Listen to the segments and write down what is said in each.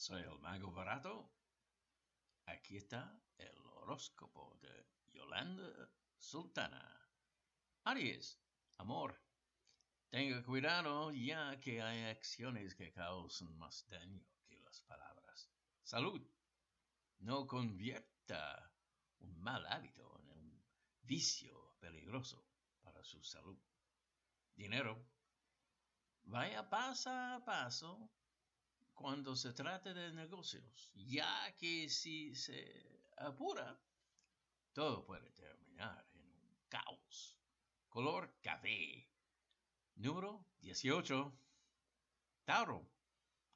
Soy el mago barato. Aquí está el horóscopo de Yolanda Sultana. Aries, amor. Tenga cuidado ya que hay acciones que causan más daño que las palabras. Salud. No convierta un mal hábito en un vicio peligroso para su salud. Dinero. Vaya paso a paso cuando se trate de negocios, ya que si se apura, todo puede terminar en un caos. Color café. Número 18. Tauro.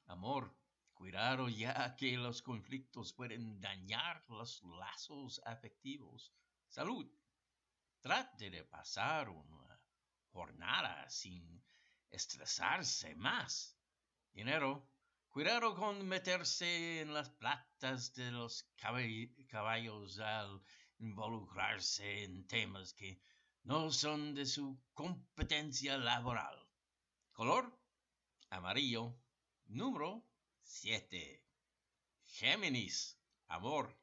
Amor. Cuidado ya que los conflictos pueden dañar los lazos afectivos. Salud. Trate de pasar una jornada sin estresarse más. Dinero. Cuidado con meterse en las platas de los caballos al involucrarse en temas que no son de su competencia laboral. Color amarillo. Número 7. Géminis. Amor.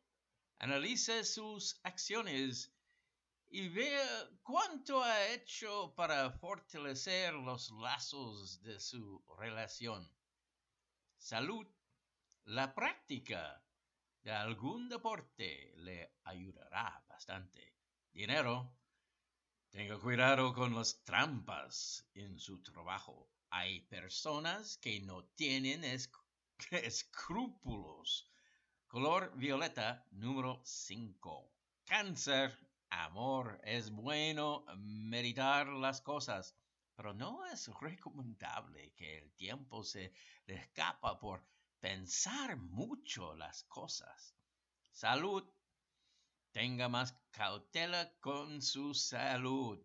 Analice sus acciones y vea cuánto ha hecho para fortalecer los lazos de su relación. Salud. La práctica de algún deporte le ayudará bastante. Dinero. Tenga cuidado con las trampas en su trabajo. Hay personas que no tienen escrúpulos. Color violeta número 5. Cáncer. Amor. Es bueno meditar las cosas pero no es recomendable que el tiempo se le escapa por pensar mucho las cosas. Salud. Tenga más cautela con su salud.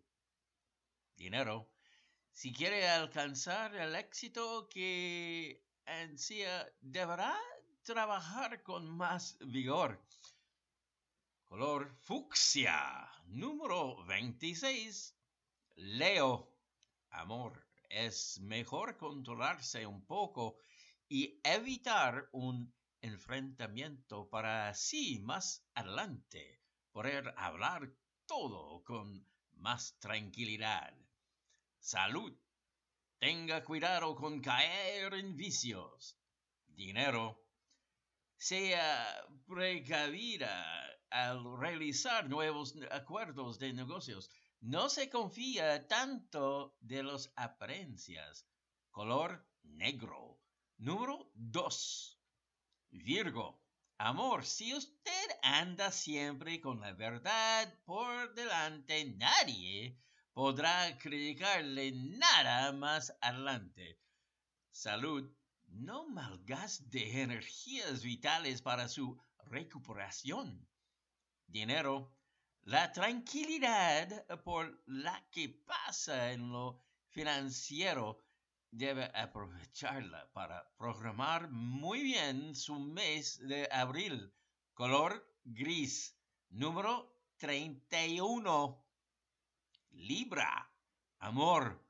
Dinero. Si quiere alcanzar el éxito que ansía, deberá trabajar con más vigor. Color fucsia. Número 26. Leo amor, es mejor controlarse un poco y evitar un enfrentamiento para así más adelante poder hablar todo con más tranquilidad. Salud. Tenga cuidado con caer en vicios. Dinero. Sea precavida al realizar nuevos acuerdos de negocios no se confía tanto de los apariencias. Color negro. Número 2. Virgo. Amor, si usted anda siempre con la verdad por delante, nadie podrá criticarle nada más adelante. Salud. No malgaste energías vitales para su recuperación. Dinero la tranquilidad por la que pasa en lo financiero debe aprovecharla para programar muy bien su mes de abril. Color gris. Número 31. Libra. Amor.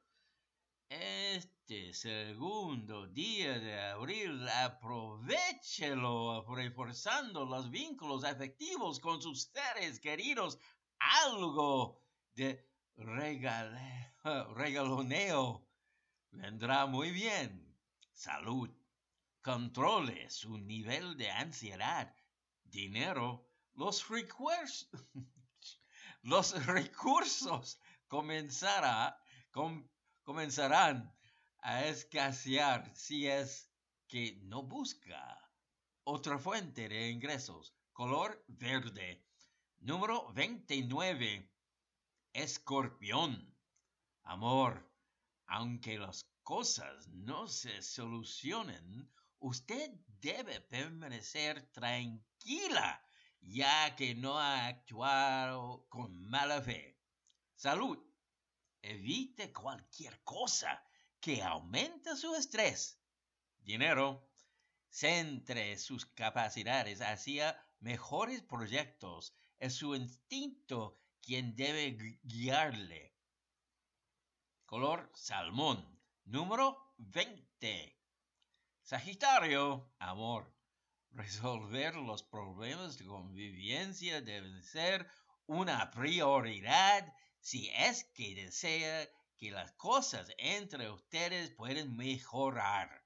Este segundo día de abril aprovechelo reforzando los vínculos afectivos con sus seres queridos. Algo de regaloneo vendrá muy bien. Salud. Controle su nivel de ansiedad. Dinero. Los los recursos comenzará con comenzarán a escasear si es que no busca otra fuente de ingresos. Color verde. Número 29. Escorpión. Amor, aunque las cosas no se solucionen, usted debe permanecer tranquila, ya que no ha actuado con mala fe. Salud. Evite cualquier cosa que aumente su estrés. Dinero. Centre sus capacidades hacia mejores proyectos. Es su instinto quien debe guiarle. Color salmón. Número 20. Sagitario. Amor. Resolver los problemas de convivencia deben ser una prioridad si es que desea que las cosas entre ustedes pueden mejorar.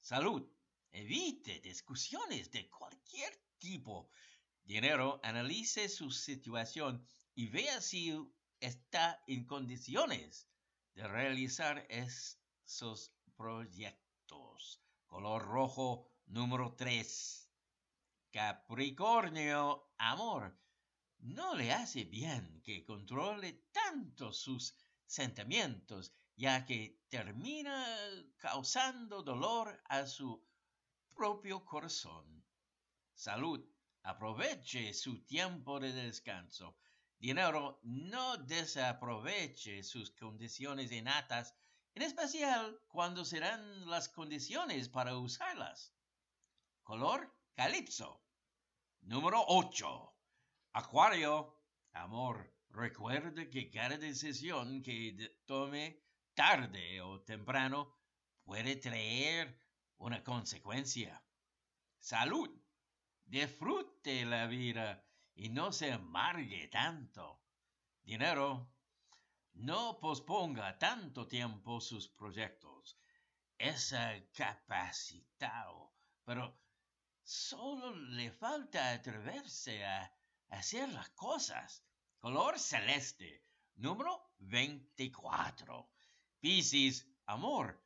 Salud. Evite discusiones de cualquier tipo. Dinero, analice su situación y vea si está en condiciones de realizar esos proyectos. Color rojo número 3. Capricornio, amor. No le hace bien que controle tanto sus sentimientos, ya que termina causando dolor a su propio corazón. Salud. Aproveche su tiempo de descanso. Dinero, no desaproveche sus condiciones innatas, en especial cuando serán las condiciones para usarlas. Color calipso. Número 8. Acuario. Amor, recuerde que cada decisión que tome tarde o temprano puede traer una consecuencia. Salud. Disfrute la vida y no se amargue tanto. Dinero. No posponga tanto tiempo sus proyectos. Es capacitado, pero solo le falta atreverse a hacer las cosas. Color celeste, número 24. Piscis, amor,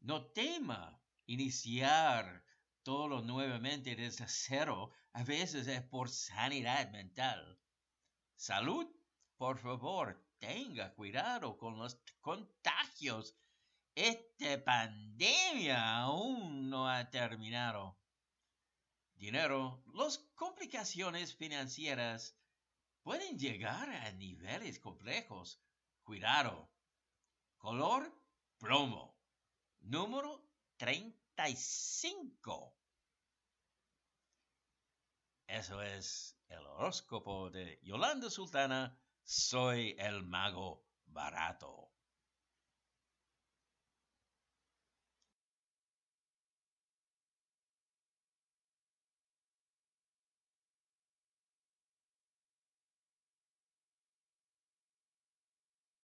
no tema iniciar todo nuevamente desde cero, a veces es por sanidad mental. Salud, por favor, tenga cuidado con los contagios. Esta pandemia aún no ha terminado. Dinero, las complicaciones financieras pueden llegar a niveles complejos. Cuidado. Color, plomo. Número 35. Eso es el horóscopo de Yolanda Sultana. Soy el mago barato.